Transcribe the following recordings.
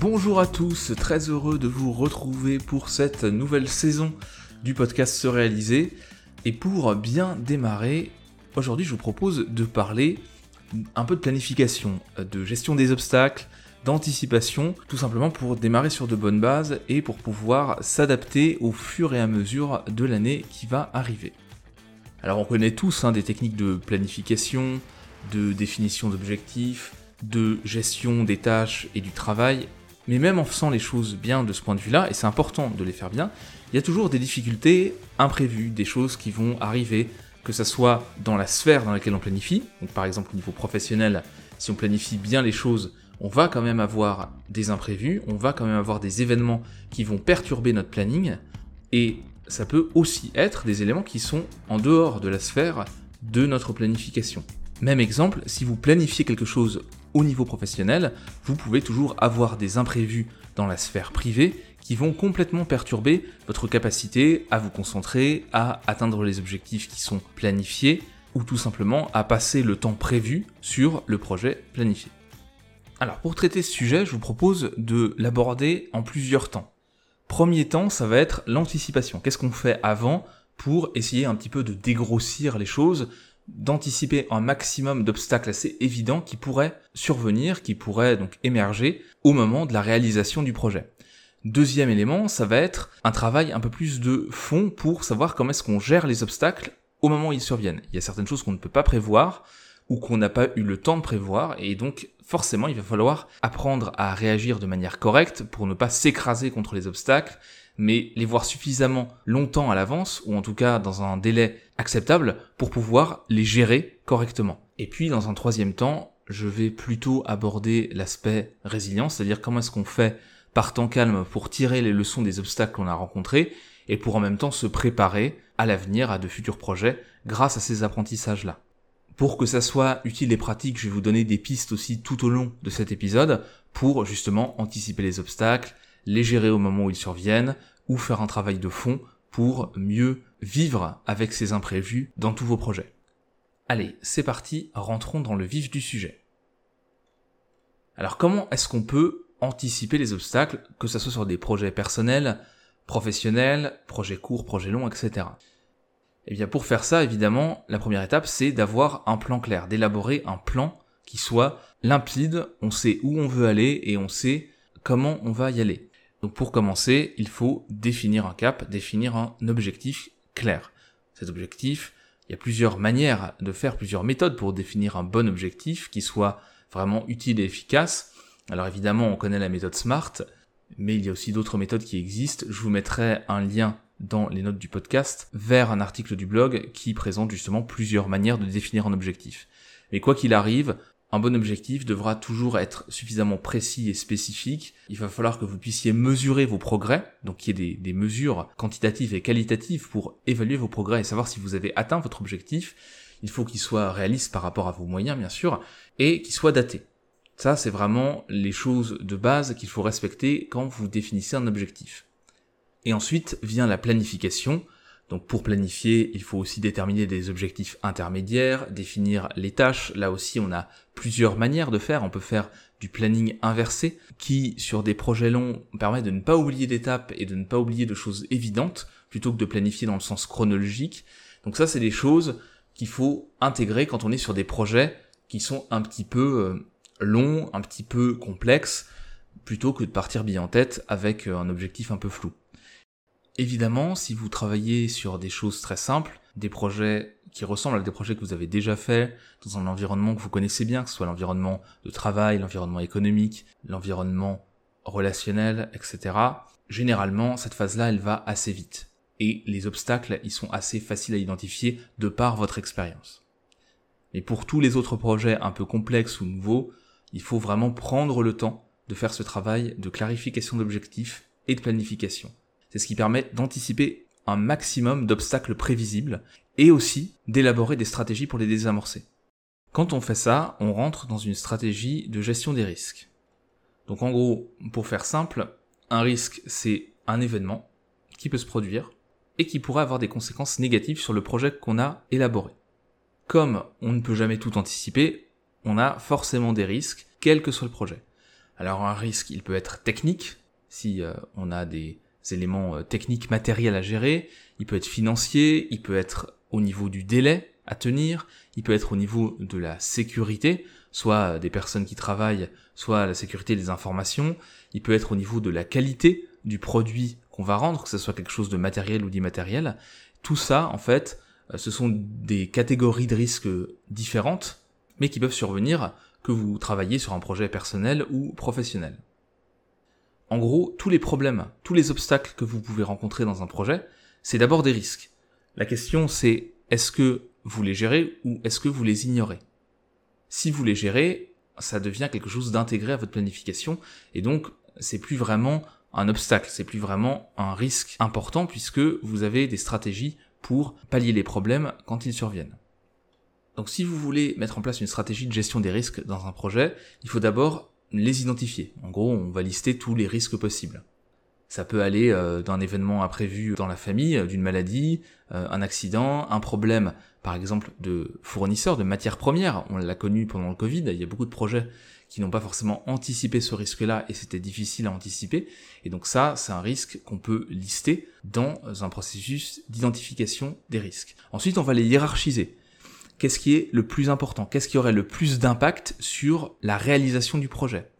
Bonjour à tous, très heureux de vous retrouver pour cette nouvelle saison du podcast Se réaliser. Et pour bien démarrer, aujourd'hui je vous propose de parler un peu de planification, de gestion des obstacles, d'anticipation, tout simplement pour démarrer sur de bonnes bases et pour pouvoir s'adapter au fur et à mesure de l'année qui va arriver. Alors on connaît tous hein, des techniques de planification, de définition d'objectifs, de gestion des tâches et du travail, mais même en faisant les choses bien de ce point de vue-là, et c'est important de les faire bien, il y a toujours des difficultés imprévues, des choses qui vont arriver, que ce soit dans la sphère dans laquelle on planifie, par exemple au niveau professionnel, si on planifie bien les choses, on va quand même avoir des imprévus, on va quand même avoir des événements qui vont perturber notre planning, et ça peut aussi être des éléments qui sont en dehors de la sphère de notre planification. Même exemple, si vous planifiez quelque chose au niveau professionnel, vous pouvez toujours avoir des imprévus dans la sphère privée qui vont complètement perturber votre capacité à vous concentrer, à atteindre les objectifs qui sont planifiés, ou tout simplement à passer le temps prévu sur le projet planifié. Alors pour traiter ce sujet, je vous propose de l'aborder en plusieurs temps. Premier temps, ça va être l'anticipation. Qu'est-ce qu'on fait avant pour essayer un petit peu de dégrossir les choses, d'anticiper un maximum d'obstacles assez évidents qui pourraient survenir, qui pourraient donc émerger au moment de la réalisation du projet. Deuxième élément, ça va être un travail un peu plus de fond pour savoir comment est-ce qu'on gère les obstacles au moment où ils surviennent. Il y a certaines choses qu'on ne peut pas prévoir ou qu'on n'a pas eu le temps de prévoir et donc forcément il va falloir apprendre à réagir de manière correcte pour ne pas s'écraser contre les obstacles mais les voir suffisamment longtemps à l'avance, ou en tout cas dans un délai acceptable, pour pouvoir les gérer correctement. Et puis dans un troisième temps, je vais plutôt aborder l'aspect résilience, c'est-à-dire comment est-ce qu'on fait par temps calme pour tirer les leçons des obstacles qu'on a rencontrés, et pour en même temps se préparer à l'avenir, à de futurs projets, grâce à ces apprentissages-là. Pour que ça soit utile et pratique, je vais vous donner des pistes aussi tout au long de cet épisode pour justement anticiper les obstacles, les gérer au moment où ils surviennent, ou faire un travail de fond pour mieux vivre avec ces imprévus dans tous vos projets. Allez, c'est parti, rentrons dans le vif du sujet. Alors comment est-ce qu'on peut anticiper les obstacles, que ce soit sur des projets personnels, professionnels, projets courts, projets longs, etc. Eh bien pour faire ça, évidemment, la première étape, c'est d'avoir un plan clair, d'élaborer un plan qui soit limpide, on sait où on veut aller et on sait comment on va y aller. Donc pour commencer, il faut définir un cap, définir un objectif Cet objectif, il y a plusieurs manières de faire, plusieurs méthodes pour définir un bon objectif qui soit vraiment utile et efficace. Alors évidemment, on connaît la méthode SMART, mais il y a aussi d'autres méthodes qui existent. Je vous mettrai un lien dans les notes du podcast vers un article du blog qui présente justement plusieurs manières de définir un objectif. Mais quoi qu'il arrive, un bon objectif devra toujours être suffisamment précis et spécifique. Il va falloir que vous puissiez mesurer vos progrès, donc qu'il y ait des, mesures quantitatives et qualitatives pour évaluer vos progrès et savoir si vous avez atteint votre objectif. Il faut qu'il soit réaliste par rapport à vos moyens, bien sûr, et qu'il soit daté. Ça, c'est vraiment les choses de base qu'il faut respecter quand vous définissez un objectif. Et ensuite vient la planification, donc pour planifier, il faut aussi déterminer des objectifs intermédiaires, définir les tâches. Là aussi, on a plusieurs manières de faire. On peut faire du planning inversé qui, sur des projets longs, permet de ne pas oublier d'étapes et de ne pas oublier de choses évidentes plutôt que de planifier dans le sens chronologique. Donc ça, c'est des choses qu'il faut intégrer quand on est sur des projets qui sont un petit peu euh, longs, un petit peu complexes, plutôt que de partir bien en tête avec euh, un objectif un peu flou. Évidemment, si vous travaillez sur des choses très simples, des projets qui ressemblent à des projets que vous avez déjà faits dans un environnement que vous connaissez bien, que ce soit l'environnement de travail, l'environnement économique, l'environnement relationnel, etc. Généralement, cette phase-là, elle va assez vite. Et les obstacles, ils sont assez faciles à identifier de par votre expérience. Mais pour tous les autres projets un peu complexes ou nouveaux, il faut vraiment prendre le temps de faire ce travail de clarification d'objectifs et de planification. C'est ce qui permet d'anticiper un maximum d'obstacles prévisibles et aussi d'élaborer des stratégies pour les désamorcer. Quand on fait ça, on rentre dans une stratégie de gestion des risques. Donc en gros, pour faire simple, un risque c'est un événement qui peut se produire et qui pourrait avoir des conséquences négatives sur le projet qu'on a élaboré. Comme on ne peut jamais tout anticiper, on a forcément des risques, quel que soit le projet. Alors un risque, il peut être technique, si euh, on a des éléments euh, techniques matériels à gérer, il peut être financier, il peut être au niveau du délai à tenir, il peut être au niveau de la sécurité, soit des personnes qui travaillent, soit la sécurité des informations, il peut être au niveau de la qualité du produit qu'on va rendre, que ce soit quelque chose de matériel ou d'immatériel. Tout ça, en fait, euh, ce sont des catégories de risques différentes, mais qui peuvent survenir que vous travaillez sur un projet personnel ou professionnel. En gros, tous les problèmes, tous les obstacles que vous pouvez rencontrer dans un projet, c'est d'abord des risques. La question c'est est-ce que vous les gérez ou est-ce que vous les ignorez? Si vous les gérez, ça devient quelque chose d'intégré à votre planification et donc c'est plus vraiment un obstacle, c'est plus vraiment un risque important puisque vous avez des stratégies pour pallier les problèmes quand ils surviennent. Donc si vous voulez mettre en place une stratégie de gestion des risques dans un projet, il faut d'abord les identifier. En gros, on va lister tous les risques possibles. Ça peut aller euh, d'un événement imprévu dans la famille, euh, d'une maladie, euh, un accident, un problème, par exemple, de fournisseurs de matières premières. On l'a connu pendant le Covid. Il y a beaucoup de projets qui n'ont pas forcément anticipé ce risque-là et c'était difficile à anticiper. Et donc ça, c'est un risque qu'on peut lister dans un processus d'identification des risques. Ensuite, on va les hiérarchiser qu'est-ce qui est le plus important, qu'est-ce qui aurait le plus d'impact sur la réalisation du projet?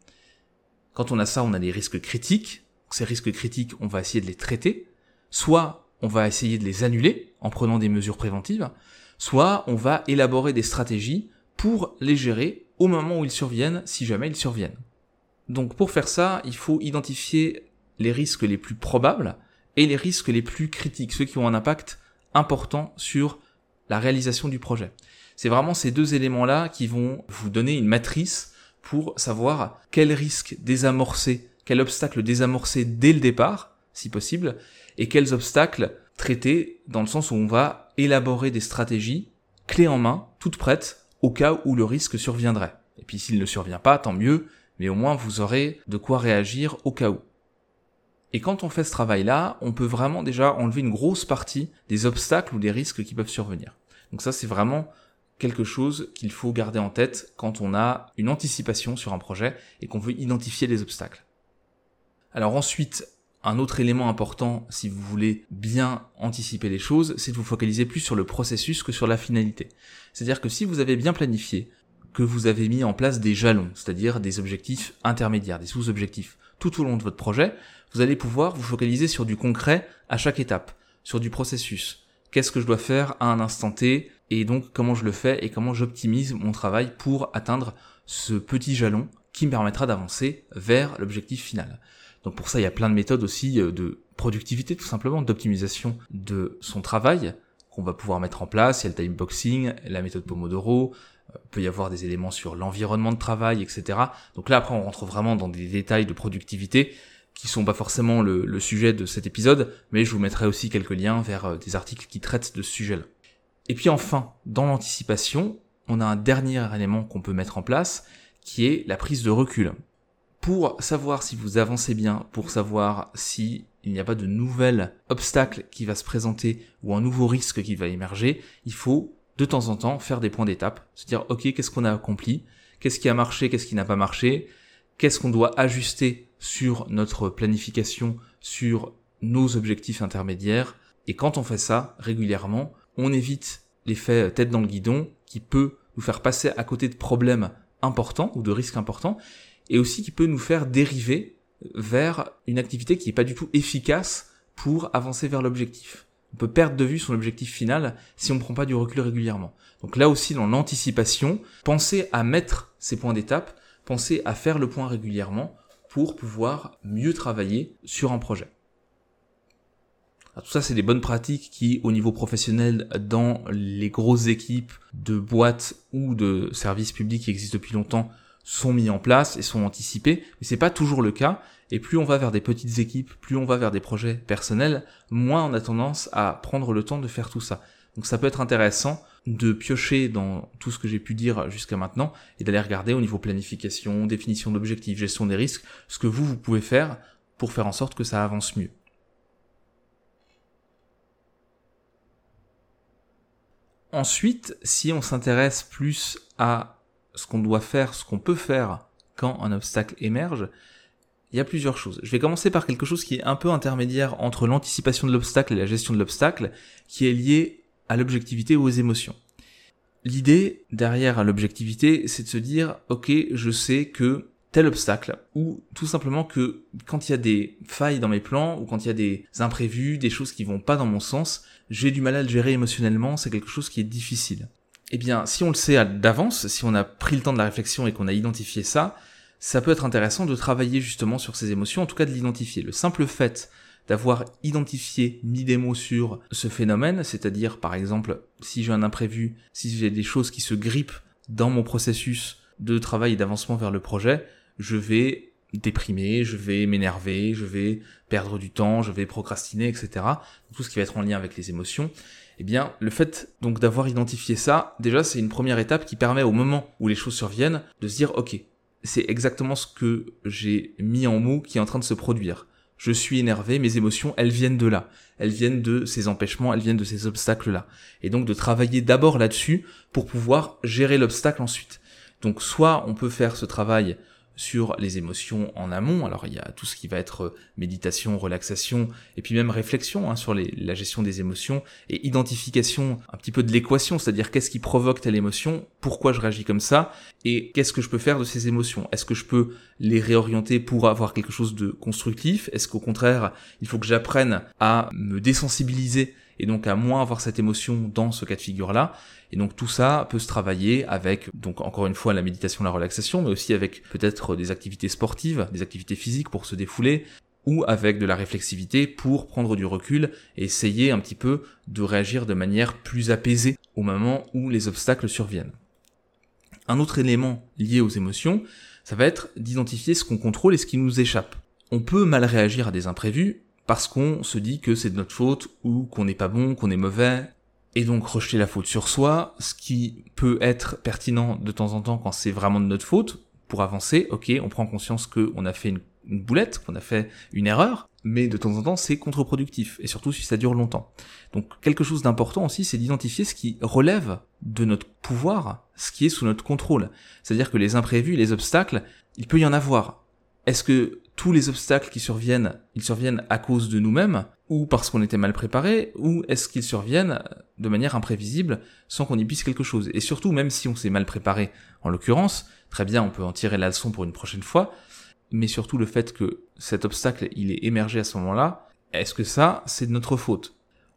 Quand on a ça, on a des risques critiques. Ces risques critiques, on va essayer de les traiter. Soit on va essayer de les annuler en prenant des mesures préventives, soit on va élaborer des stratégies pour les gérer au moment où ils surviennent, si jamais ils surviennent. Donc pour faire ça, il faut identifier les risques les plus probables et les risques les plus critiques, ceux qui ont un impact important sur la réalisation du projet. C'est vraiment ces deux éléments-là qui vont vous donner une matrice pour savoir quel risque désamorcer, quel obstacle désamorcer dès le départ, si possible, et quels obstacles traiter dans le sens où on va élaborer des stratégies clés en main, toutes prêtes, au cas où le risque surviendrait. Et puis s'il ne survient pas, tant mieux, mais au moins vous aurez de quoi réagir au cas où. Et quand on fait ce travail-là, on peut vraiment déjà enlever une grosse partie des obstacles ou des risques qui peuvent survenir. Donc ça, c'est vraiment quelque chose qu'il faut garder en tête quand on a une anticipation sur un projet et qu'on veut identifier les obstacles. Alors ensuite, un autre élément important si vous voulez bien anticiper les choses, c'est de vous focaliser plus sur le processus que sur la finalité. C'est-à-dire que si vous avez bien planifié, que vous avez mis en place des jalons, c'est-à-dire des objectifs intermédiaires, des sous-objectifs, tout au long de votre projet, vous allez pouvoir vous focaliser sur du concret à chaque étape, sur du processus, qu'est-ce que je dois faire à un instant T, et donc comment je le fais et comment j'optimise mon travail pour atteindre ce petit jalon qui me permettra d'avancer vers l'objectif final. Donc pour ça, il y a plein de méthodes aussi euh, de productivité tout simplement, d'optimisation de son travail qu'on va pouvoir mettre en place. Il y a le time boxing, la méthode Pomodoro, peut y avoir des éléments sur l'environnement de travail, etc. Donc là après on rentre vraiment dans des détails de productivité qui sont pas forcément le, sujet de cet épisode, mais je vous mettrai aussi quelques liens vers euh, des articles qui traitent de ce sujet-là. Et puis enfin, dans l'anticipation, on a un dernier élément qu'on peut mettre en place, qui est la prise de recul. Pour savoir si vous avancez bien, pour savoir si il n'y a pas de nouvel obstacle qui va se présenter ou un nouveau risque qui va émerger, il faut de temps en temps faire des points d'étape, se dire ok qu'est-ce qu'on a accompli, qu'est-ce qui a marché, qu'est-ce qui n'a pas marché, qu'est-ce qu'on doit ajuster sur notre planification, sur nos objectifs intermédiaires? Et quand on fait ça régulièrement, on évite l'effet tête dans le guidon qui peut nous faire passer à côté de problèmes importants ou de risques importants et aussi qui peut nous faire dériver vers une activité qui n'est pas du tout efficace pour avancer vers l'objectif. On peut perdre de vue son objectif final si on ne prend pas du recul régulièrement. Donc là aussi, dans l'anticipation, pensez à mettre ces points d'étape, pensez à faire le point régulièrement pour pouvoir mieux travailler sur un projet. tout ça, c'est des bonnes pratiques qui, au niveau professionnel, dans les grosses équipes de boîtes ou de services publics qui existent depuis longtemps, sont mis en place et sont anticipés, mais c'est pas toujours le cas. Et plus on va vers des petites équipes, plus on va vers des projets personnels, moins on a tendance à prendre le temps de faire tout ça. Donc ça peut être intéressant de piocher dans tout ce que j'ai pu dire jusqu'à maintenant et d'aller regarder au niveau planification, définition d'objectifs, gestion des risques, ce que vous, vous pouvez faire pour faire en sorte que ça avance mieux. Ensuite, si on s'intéresse plus à ce qu'on doit faire, ce qu'on peut faire quand un obstacle émerge Il y a plusieurs choses. Je vais commencer par quelque chose qui est un peu intermédiaire entre l'anticipation de l'obstacle et la gestion de l'obstacle, qui est lié à l'objectivité ou aux émotions. L'idée derrière l'objectivité, c'est de se dire, ok, je sais que tel obstacle, ou tout simplement que quand il y a des failles dans mes plans, ou quand il y a des imprévus, des choses qui vont pas dans mon sens, j'ai du mal à le gérer émotionnellement, c'est quelque chose qui est difficile. Eh bien, si on le sait d'avance, si on a pris le temps de la réflexion et qu'on a identifié ça, ça peut être intéressant de travailler justement sur ces émotions, en tout cas de l'identifier. Le simple fait d'avoir identifié, mis des mots sur ce phénomène, c'est-à-dire par exemple si j'ai un imprévu, si j'ai des choses qui se grippent dans mon processus de travail et d'avancement vers le projet, je vais déprimer, je vais m'énerver, je vais perdre du temps, je vais procrastiner, etc. Tout ce qui va être en lien avec les émotions. Eh bien, le fait donc d'avoir identifié ça, déjà c'est une première étape qui permet au moment où les choses surviennent de se dire ok, c'est exactement ce que j'ai mis en mots qui est en train de se produire. Je suis énervé, mes émotions, elles viennent de là. Elles viennent de ces empêchements, elles viennent de ces obstacles-là. Et donc de travailler d'abord là-dessus pour pouvoir gérer l'obstacle ensuite. Donc soit on peut faire ce travail sur les émotions en amont. Alors il y a tout ce qui va être euh, méditation, relaxation, et puis même réflexion hein, sur la gestion des émotions et identification un petit peu de l'équation, c'est-à-dire qu'est-ce qui provoque telle émotion, pourquoi je réagis comme ça, et qu'est-ce que je peux faire de ces émotions? Est-ce que je peux les réorienter pour avoir quelque chose de constructif? Est-ce qu'au contraire, il faut que j'apprenne à me désensibiliser et donc à moins avoir cette émotion dans ce cas de figure-là. Et donc tout ça peut se travailler avec, donc encore une fois, la méditation, la relaxation, mais aussi avec peut-être des activités sportives, des activités physiques pour se défouler, ou avec de la réflexivité pour prendre du recul et essayer un petit peu de réagir de manière plus apaisée au moment où les obstacles surviennent. Un autre élément lié aux émotions, ça va être d'identifier ce qu'on contrôle et ce qui nous échappe. On peut mal réagir à des imprévus, parce qu'on se dit que c'est de notre faute ou qu'on n'est pas bon, qu'on est mauvais, et donc rejeter la faute sur soi, ce qui peut être pertinent de temps en temps quand c'est vraiment de notre faute, pour avancer, ok, on prend conscience qu'on a fait une, boulette, qu'on a fait une erreur, mais de temps en temps c'est contre-productif, et surtout si ça dure longtemps. Donc quelque chose d'important aussi, c'est d'identifier ce qui relève de notre pouvoir, ce qui est sous notre contrôle. C'est-à-dire que les imprévus, les obstacles, il peut y en avoir. Est-ce que tous les obstacles qui surviennent, ils surviennent à cause de nous-mêmes, ou parce qu'on était mal préparé, ou est-ce qu'ils surviennent de manière imprévisible sans qu'on y puisse quelque chose Et surtout, même si on s'est mal préparé, en l'occurrence, très bien, on peut en tirer la leçon pour une prochaine fois, mais surtout le fait que cet obstacle, il est émergé à ce moment-là, est-ce que ça, c'est de notre faute?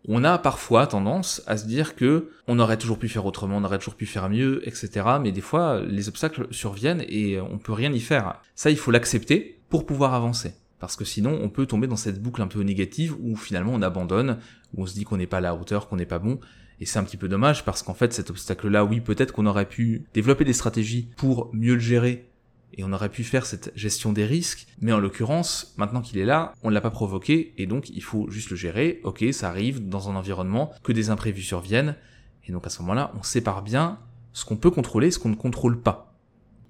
On a parfois tendance à se dire que on aurait toujours pu faire autrement, on aurait toujours pu faire mieux, etc. Mais des fois, les obstacles surviennent et on peut rien y faire. Ça, il faut l'accepter pour pouvoir avancer. Parce que sinon, on peut tomber dans cette boucle un peu négative où finalement on abandonne, où on se dit qu'on n'est pas à la hauteur, qu'on n'est pas bon. Et c'est un petit peu dommage parce qu'en fait, cet obstacle-là, oui, peut-être qu'on aurait pu développer des stratégies pour mieux le gérer et on aurait pu faire cette gestion des risques, mais en l'occurrence, maintenant qu'il est là, on ne l'a pas provoqué, et donc il faut juste le gérer, ok, ça arrive dans un environnement, que des imprévus surviennent, et donc à ce moment-là, on sépare bien ce qu'on peut contrôler et ce qu'on ne contrôle pas.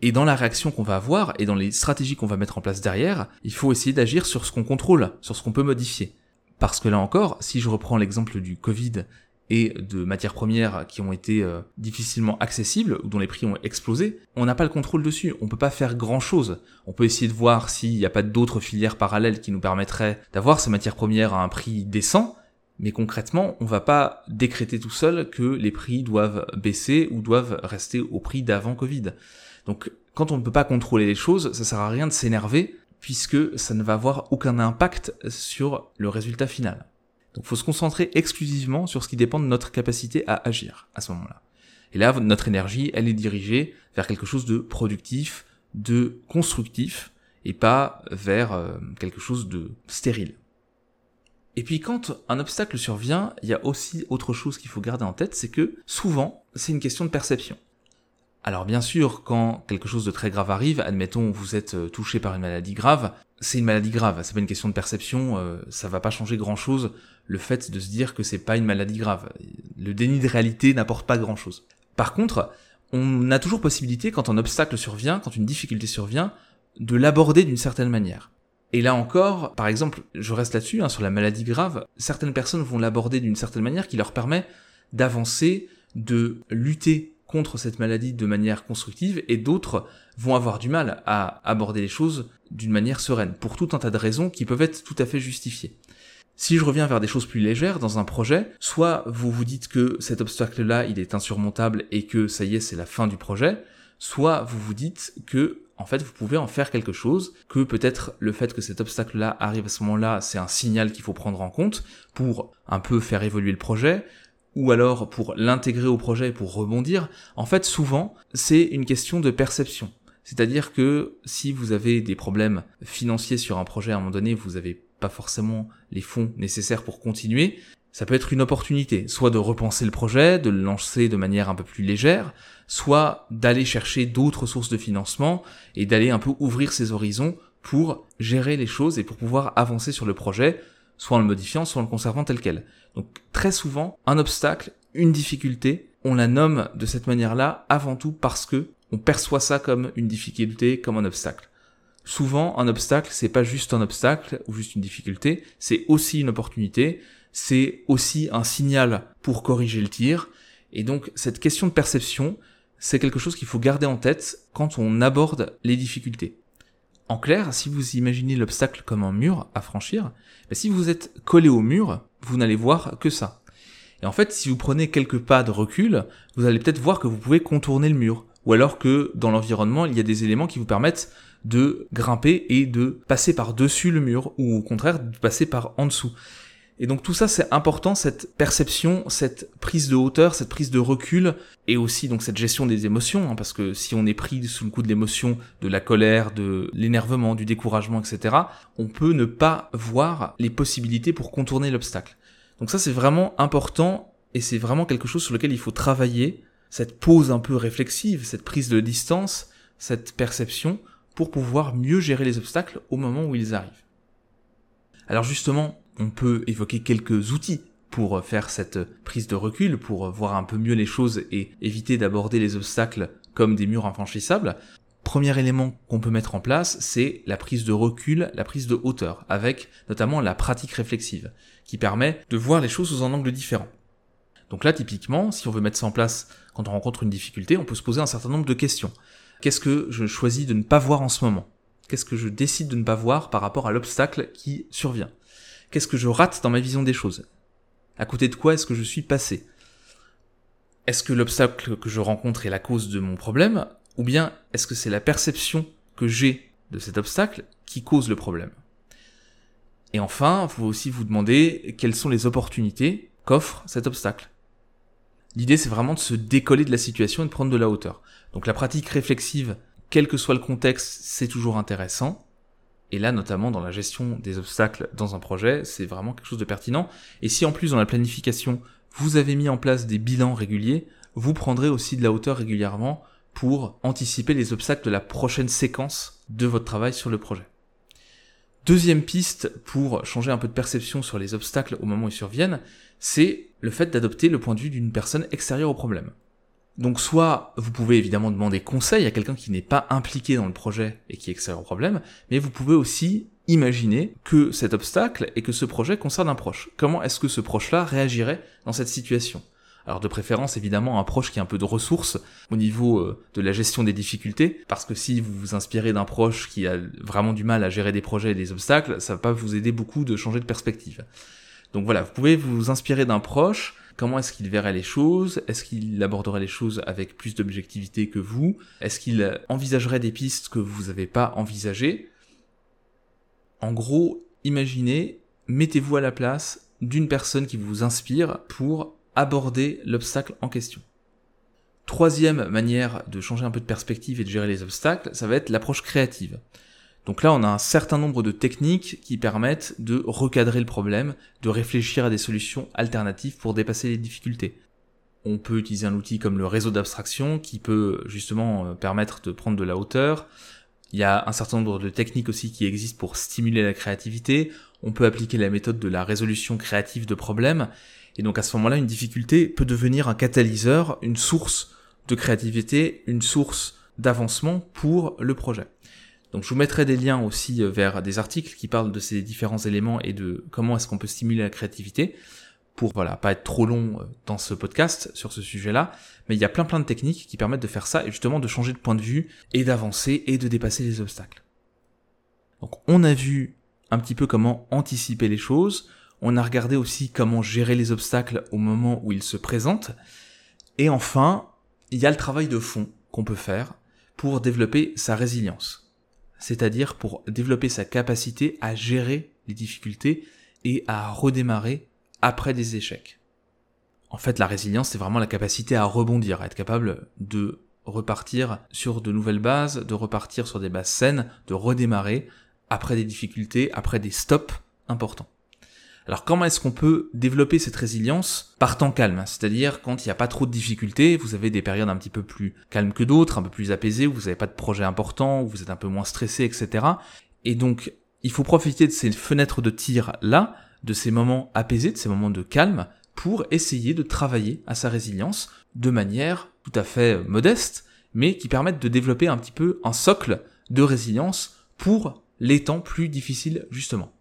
Et dans la réaction qu'on va avoir et dans les stratégies qu'on va mettre en place derrière, il faut essayer d'agir sur ce qu'on contrôle, sur ce qu'on peut modifier. Parce que là encore, si je reprends l'exemple du Covid et de matières premières qui ont été euh, difficilement accessibles ou dont les prix ont explosé, on n'a pas le contrôle dessus, on peut pas faire grand chose. On peut essayer de voir s'il n'y a pas d'autres filières parallèles qui nous permettraient d'avoir ces matières premières à un prix décent, mais concrètement, on va pas décréter tout seul que les prix doivent baisser ou doivent rester au prix d'avant Covid. Donc quand on ne peut pas contrôler les choses, ça sert à rien de s'énerver puisque ça ne va avoir aucun impact sur le résultat final. Donc faut se concentrer exclusivement sur ce qui dépend de notre capacité à agir à ce moment-là. Et là, notre énergie, elle est dirigée vers quelque chose de productif, de constructif, et pas vers euh, quelque chose de stérile. Et puis quand un obstacle survient, il y a aussi autre chose qu'il faut garder en tête, c'est que souvent, c'est une question de perception. Alors bien sûr, quand quelque chose de très grave arrive, admettons vous êtes euh, touché par une maladie grave, c'est une maladie grave, c'est pas une question de perception, euh, ça va pas changer grand chose le fait de se dire que c'est pas une maladie grave. Le déni de réalité n'apporte pas grand chose. Par contre, on a toujours possibilité quand un obstacle survient, quand une difficulté survient, de l'aborder d'une certaine manière. Et là encore, par exemple, je reste là-dessus, hein, sur la maladie grave, certaines personnes vont l'aborder d'une certaine manière qui leur permet d'avancer, de lutter contre cette maladie de manière constructive et d'autres vont avoir du mal à aborder les choses d'une manière sereine, pour tout un tas de raisons qui peuvent être tout à fait justifiées. Si je reviens vers des choses plus légères dans un projet, soit vous vous dites que cet obstacle-là, il est insurmontable et que ça y est, c'est la fin du projet, soit vous vous dites que en fait, vous pouvez en faire quelque chose, que peut-être le fait que cet obstacle-là arrive à ce moment-là, c'est un signal qu'il faut prendre en compte pour un peu faire évoluer le projet, ou alors pour l'intégrer au projet et pour rebondir. En fait, souvent, c'est une question de perception. C'est-à-dire que si vous avez des problèmes financiers sur un projet à un moment donné, vous n'avez pas forcément les fonds nécessaires pour continuer, ça peut être une opportunité, soit de repenser le projet, de le lancer de manière un peu plus légère, soit d'aller chercher d'autres sources de financement et d'aller un peu ouvrir ses horizons pour gérer les choses et pour pouvoir avancer sur le projet, soit en le modifiant, soit en le conservant tel quel. Donc très souvent, un obstacle, une difficulté, on la nomme de cette manière-là avant tout parce que on perçoit ça comme une difficulté, comme un obstacle. Souvent, un obstacle, c'est pas juste un obstacle ou juste une difficulté, c'est aussi une opportunité, c'est aussi un signal pour corriger le tir. Et donc, cette question de perception, c'est quelque chose qu'il faut garder en tête quand on aborde les difficultés. En clair, si vous imaginez l'obstacle comme un mur à franchir, ben, si vous êtes collé au mur, vous n'allez voir que ça. Et en fait, si vous prenez quelques pas de recul, vous allez peut-être voir que vous pouvez contourner le mur, ou alors que dans l'environnement, il y a des éléments qui vous permettent de grimper et de passer par-dessus le mur, ou au contraire de passer par en dessous. Et donc tout ça, c'est important, cette perception, cette prise de hauteur, cette prise de recul, et aussi donc cette gestion des émotions, hein, parce que si on est pris sous le coup de l'émotion, de la colère, de l'énervement, du découragement, etc., on peut ne pas voir les possibilités pour contourner l'obstacle. Donc ça, c'est vraiment important, et c'est vraiment quelque chose sur lequel il faut travailler, cette pause un peu réflexive, cette prise de distance, cette perception, pour pouvoir mieux gérer les obstacles au moment où ils arrivent. Alors justement, on peut évoquer quelques outils pour faire cette prise de recul, pour voir un peu mieux les choses et éviter d'aborder les obstacles comme des murs infranchissables. Premier élément qu'on peut mettre en place, c'est la prise de recul, la prise de hauteur, avec notamment la pratique réflexive, qui permet de voir les choses sous un angle différent. Donc là, typiquement, si on veut mettre ça en place quand on rencontre une difficulté, on peut se poser un certain nombre de questions. Qu'est-ce que je choisis de ne pas voir en ce moment? Qu'est-ce que je décide de ne pas voir par rapport à l'obstacle qui survient? Qu'est-ce que je rate dans ma vision des choses? À côté de quoi est-ce que je suis passé? Est-ce que l'obstacle que je rencontre est la cause de mon problème Ou bien est-ce que c'est la perception que j'ai de cet obstacle qui cause le problème? Et enfin, vous aussi vous demander quelles sont les opportunités qu'offre cet obstacle. L'idée c'est vraiment de se décoller de la situation et de prendre de la hauteur. Donc la pratique réflexive, quel que soit le contexte, c'est toujours intéressant. Et là, notamment dans la gestion des obstacles dans un projet, c'est vraiment quelque chose de pertinent. Et si en plus dans la planification, vous avez mis en place des bilans réguliers, vous prendrez aussi de la hauteur régulièrement pour anticiper les obstacles de la prochaine séquence de votre travail sur le projet. Deuxième piste pour changer un peu de perception sur les obstacles au moment où ils surviennent, c'est le fait d'adopter le point de vue d'une personne extérieure au problème. Donc soit vous pouvez évidemment demander conseil à quelqu'un qui n'est pas impliqué dans le projet et qui est extérieur au problème, mais vous pouvez aussi imaginer que cet obstacle et que ce projet concerne un proche. Comment est-ce que ce proche-là réagirait dans cette situation? Alors de préférence évidemment un proche qui a un peu de ressources au niveau euh, de la gestion des difficultés, parce que si vous vous inspirez d'un proche qui a vraiment du mal à gérer des projets et des obstacles, ça va pas vous aider beaucoup de changer de perspective. Donc voilà, vous pouvez vous inspirer d'un proche, Comment est-ce qu'il verrait les choses? Est-ce qu'il aborderait les choses avec plus d'objectivité que vous? Est-ce qu'il envisagerait des pistes que vous n'avez pas envisagées? En gros, imaginez, mettez-vous à la place d'une personne qui vous inspire pour aborder l'obstacle en question. Troisième manière de changer un peu de perspective et de gérer les obstacles, ça va être l'approche créative. Donc là, on a un certain nombre de techniques qui permettent de recadrer le problème, de réfléchir à des solutions alternatives pour dépasser les difficultés. On peut utiliser un outil comme le réseau d'abstraction qui peut justement euh, permettre de prendre de la hauteur. Il y a un certain nombre de techniques aussi qui existent pour stimuler la créativité. On peut appliquer la méthode de la résolution créative de problèmes. Et donc à ce moment-là, une difficulté peut devenir un catalyseur, une source de créativité, une source d'avancement pour le projet. Donc je vous mettrai des liens aussi euh, vers des articles qui parlent de ces différents éléments et de comment est-ce qu'on peut stimuler la créativité pour voilà pas être trop long euh, dans ce podcast sur ce sujet-là, mais il y a plein plein de techniques qui permettent de faire ça et justement de changer de point de vue et d'avancer et de dépasser les obstacles. Donc on a vu un petit peu comment anticiper les choses, on a regardé aussi comment gérer les obstacles au moment où ils se présentent, et enfin, il y a le travail de fond qu'on peut faire pour développer sa résilience, c'est-à-dire pour développer sa capacité à gérer les difficultés et à redémarrer après des échecs. En fait, la résilience, c'est vraiment la capacité à rebondir, à être capable de repartir sur de nouvelles bases, de repartir sur des bases saines, de redémarrer après des difficultés, après des stops importants. Alors comment est-ce qu'on peut développer cette résilience par temps calme? C'est-à-dire quand il n'y a pas trop de difficultés, vous avez des périodes un petit peu plus calmes que d'autres, un peu plus apaisées, où vous n'avez pas de projet important, où vous êtes un peu moins stressé, etc. Et donc il faut profiter de ces fenêtres de tir là, de ces moments apaisés, de ces moments de calme, pour essayer de travailler à sa résilience de manière tout à fait modeste, mais qui permettent de développer un petit peu un socle de résilience pour les temps plus difficiles justement.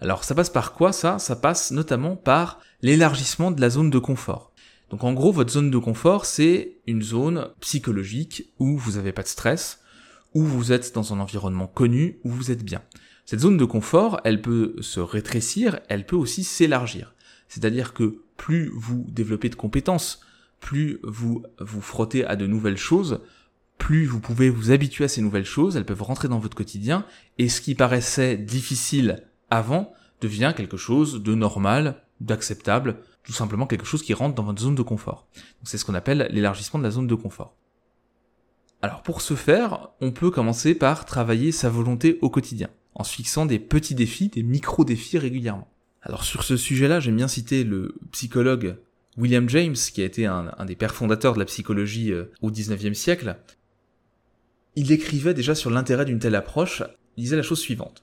Alors ça passe par quoi ça? Ça passe notamment par l'élargissement de la zone de confort. Donc en gros, votre zone de confort, c'est une zone psychologique où vous n'avez pas de stress, où vous êtes dans un environnement connu, où vous êtes bien. Cette zone de confort, elle peut se rétrécir, elle peut aussi s'élargir. C'est-à-dire que plus vous développez de compétences, plus vous vous frottez à de nouvelles choses, plus vous pouvez vous habituer à ces nouvelles choses, elles peuvent rentrer dans votre quotidien, et ce qui paraissait difficile avant devient quelque chose de normal, d'acceptable, tout simplement quelque chose qui rentre dans votre zone de confort. C'est ce qu'on appelle l'élargissement de la zone de confort. Alors pour ce faire, on peut commencer par travailler sa volonté au quotidien, en se fixant des petits défis, des micro-défis régulièrement. Alors sur ce sujet-là, j'aime bien citer le psychologue William James, qui a été un, des pères fondateurs de la psychologie euh, au 19e siècle, il écrivait déjà sur l'intérêt d'une telle approche, il disait la chose suivante.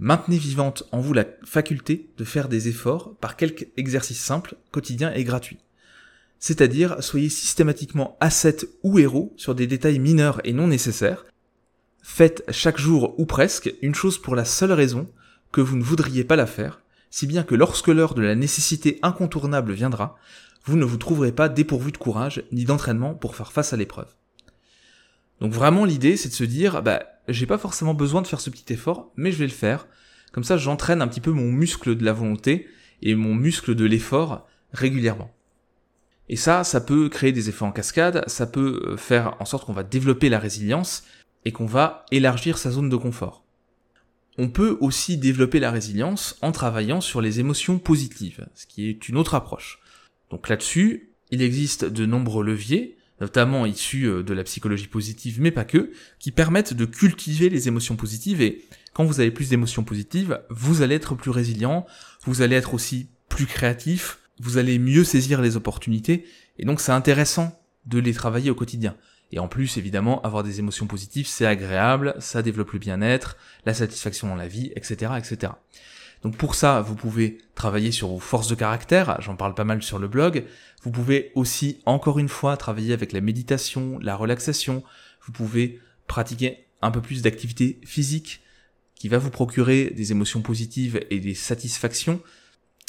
Maintenez vivante en vous la faculté de faire des efforts par quelque exercice simple, quotidien et gratuit. C'est-à-dire, soyez systématiquement ascète ou héros sur des détails mineurs et non nécessaires. Faites chaque jour ou presque une chose pour la seule raison que vous ne voudriez pas la faire, si bien que lorsque l'heure de la nécessité incontournable viendra, vous ne vous trouverez pas dépourvu de courage ni d'entraînement pour faire face à l'épreuve. Donc vraiment l'idée c'est de se dire bah j'ai pas forcément besoin de faire ce petit effort, mais je vais le faire. Comme ça j'entraîne un petit peu mon muscle de la volonté et mon muscle de l'effort régulièrement. Et ça, ça peut créer des effets en cascade, ça peut euh, faire en sorte qu'on va développer la résilience et qu'on va élargir sa zone de confort. On peut aussi développer la résilience en travaillant sur les émotions positives, ce qui est une autre approche. Donc là-dessus, il existe de nombreux leviers, notamment issus euh, de la psychologie positive, mais pas que, qui permettent de cultiver les émotions positives et quand vous avez plus d'émotions positives, vous allez être plus résilient, vous allez être aussi plus créatif, vous allez mieux saisir les opportunités, et donc c'est intéressant de les travailler au quotidien. Et en plus, évidemment, avoir des émotions positives, c'est agréable, ça développe le bien-être, la satisfaction dans la vie, etc., etc. Donc pour ça, vous pouvez travailler sur vos forces de caractère, j'en parle pas mal sur le blog. Vous pouvez aussi, encore une fois, travailler avec la méditation, la relaxation. Vous pouvez pratiquer un peu plus d'activité physique qui va vous procurer des émotions positives et des satisfactions.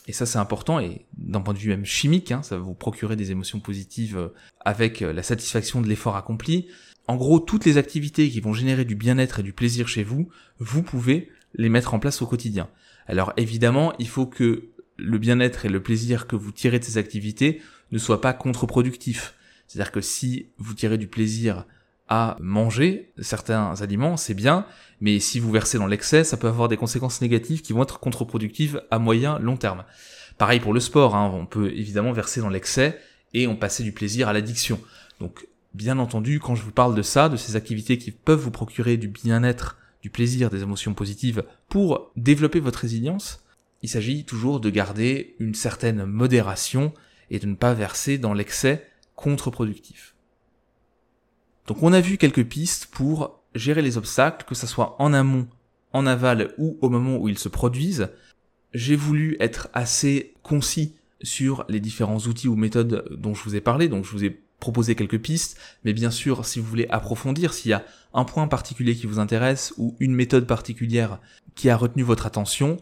Et ça, c'est important, et d'un point de vue même chimique, hein, ça va vous procurer des émotions positives euh, avec euh, la satisfaction de l'effort accompli. En gros, toutes les activités qui vont générer du bien-être et du plaisir chez vous, vous pouvez les mettre en place au quotidien. Alors évidemment, il faut que le bien-être et le plaisir que vous tirez de ces activités ne soient pas contre-productifs. C'est-à-dire que si vous tirez du plaisir à manger certains aliments, c'est bien, mais si vous versez dans l'excès, ça peut avoir des conséquences négatives qui vont être contre-productives à moyen, long terme. Pareil pour le sport, hein, on peut évidemment verser dans l'excès et on passer du plaisir à l'addiction. Donc bien entendu, quand je vous parle de ça, de ces activités qui peuvent vous procurer du bien-être du plaisir, des émotions positives pour développer votre résilience, il s'agit toujours de garder une certaine modération et de ne pas verser dans l'excès contre-productif. Donc on a vu quelques pistes pour gérer les obstacles, que ce soit en amont, en aval ou au moment où ils se produisent. J'ai voulu être assez concis sur les différents outils ou méthodes dont je vous ai parlé, donc je vous ai proposer quelques pistes, mais bien sûr, si vous voulez approfondir, s'il y a un point particulier qui vous intéresse ou une méthode particulière qui a retenu votre attention,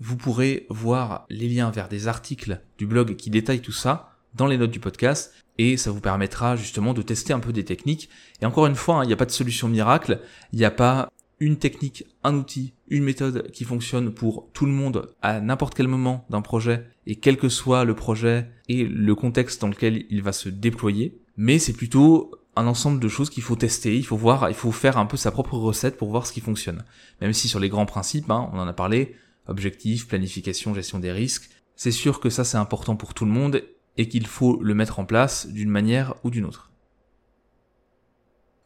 Vous pourrez voir les liens vers des articles du blog qui détaillent tout ça dans les notes du podcast et ça vous permettra justement de tester un peu des techniques. Et encore une fois, hein, il n'y a pas de solution miracle, il n'y a pas une technique, un outil, une méthode qui fonctionne pour tout le monde à n'importe quel moment d'un projet et quel que soit le projet et le contexte dans lequel il va se déployer. Mais c'est plutôt un ensemble de choses qu'il faut tester, il faut voir, il faut faire un peu sa propre recette pour voir ce qui fonctionne. Même si sur les grands principes, hein, on en a parlé, objectif, planification, gestion des risques, c'est sûr que ça c'est important pour tout le monde et qu'il faut le mettre en place d'une manière ou d'une autre.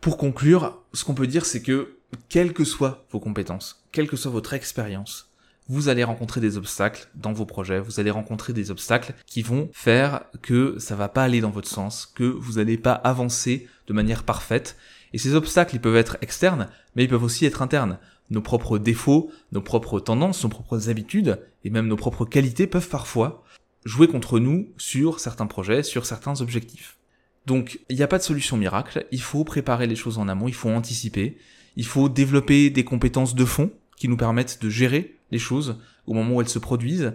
Pour conclure, ce qu'on peut dire c'est que quelles que soient vos compétences, quelle que soit votre expérience, vous allez rencontrer des obstacles dans vos projets, vous allez rencontrer des obstacles qui vont faire que ça va pas aller dans votre sens, que vous n'allez pas avancer de manière parfaite. Et ces obstacles, ils peuvent être externes, mais ils peuvent aussi être internes. Nos propres défauts, nos propres tendances, nos propres habitudes, et même nos propres qualités peuvent parfois jouer contre nous sur certains projets, sur certains objectifs. Donc, il n'y a pas de solution miracle, il faut préparer les choses en amont, il faut anticiper, il faut développer des compétences de fond qui nous permettent de gérer les choses au moment où elles se produisent,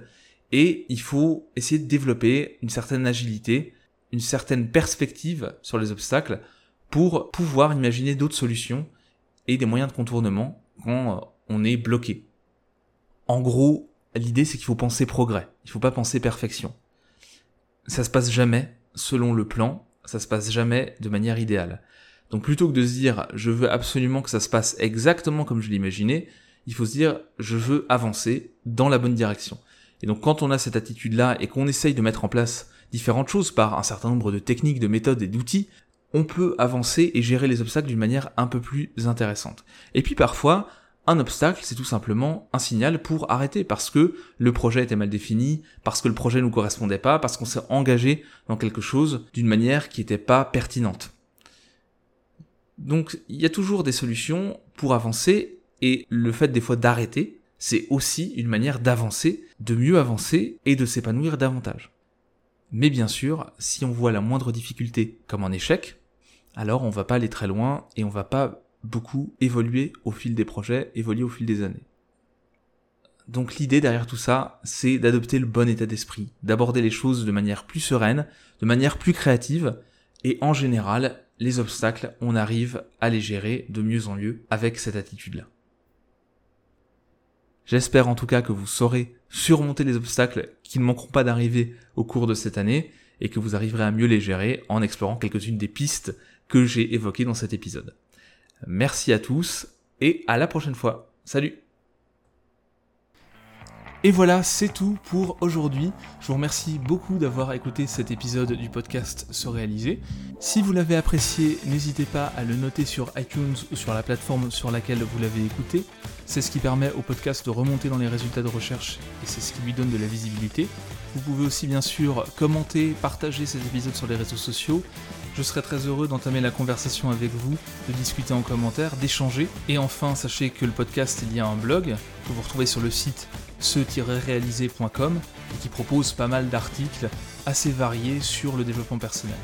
et il faut essayer de développer une certaine agilité, une certaine perspective sur les obstacles pour pouvoir imaginer d'autres solutions et des moyens de contournement quand on est bloqué. En gros, l'idée c'est qu'il faut penser progrès, il faut pas penser perfection. Ça se passe jamais selon le plan, ça se passe jamais de manière idéale. Donc plutôt que de se dire je veux absolument que ça se passe exactement comme je l'imaginais, il faut se dire je veux avancer dans la bonne direction. Et donc quand on a cette attitude-là et qu'on essaye de mettre en place différentes choses par un certain nombre de techniques, de méthodes et d'outils, on peut avancer et gérer les obstacles d'une manière un peu plus intéressante. Et puis parfois, un obstacle, c'est tout simplement un signal pour arrêter parce que le projet était mal défini, parce que le projet nous correspondait pas, parce qu'on s'est engagé dans quelque chose d'une manière qui n'était pas pertinente. Donc il y a toujours des solutions pour avancer et le fait des fois d'arrêter, c'est aussi une manière d'avancer, de mieux avancer et de s'épanouir davantage. Mais bien sûr, si on voit la moindre difficulté comme un échec, alors on va pas aller très loin et on va pas beaucoup évoluer au fil des projets, évoluer au fil des années. Donc l'idée derrière tout ça, c'est d'adopter le bon état d'esprit, d'aborder les choses de manière plus sereine, de manière plus créative, et en général, les obstacles, on arrive à les gérer de mieux en mieux avec cette attitude-là. J'espère en tout cas que vous saurez surmonter les obstacles qui ne manqueront pas d'arriver au cours de cette année et que vous arriverez à mieux les gérer en explorant quelques-unes des pistes que j'ai évoquées dans cet épisode. Merci à tous et à la prochaine fois. Salut et voilà, c'est tout pour aujourd'hui. Je vous remercie beaucoup d'avoir écouté cet épisode du podcast Se réaliser. Si vous l'avez apprécié, n'hésitez pas à le noter sur iTunes ou sur la plateforme sur laquelle vous l'avez écouté. C'est ce qui permet au podcast de remonter dans les résultats de recherche et c'est ce qui lui donne de la visibilité. Vous pouvez aussi bien sûr commenter, partager cet épisode sur les réseaux sociaux. Je serai très heureux d'entamer la conversation avec vous, de discuter en commentaire, d'échanger. Et enfin, sachez que le podcast est lié à un blog que vous retrouvez sur le site ce-réalisé.com et qui propose pas mal d'articles assez variés sur le développement personnel.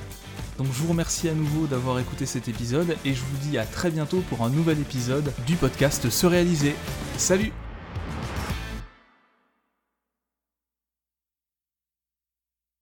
Donc je vous remercie à nouveau d'avoir écouté cet épisode et je vous dis à très bientôt pour un nouvel épisode du podcast Se réaliser. Salut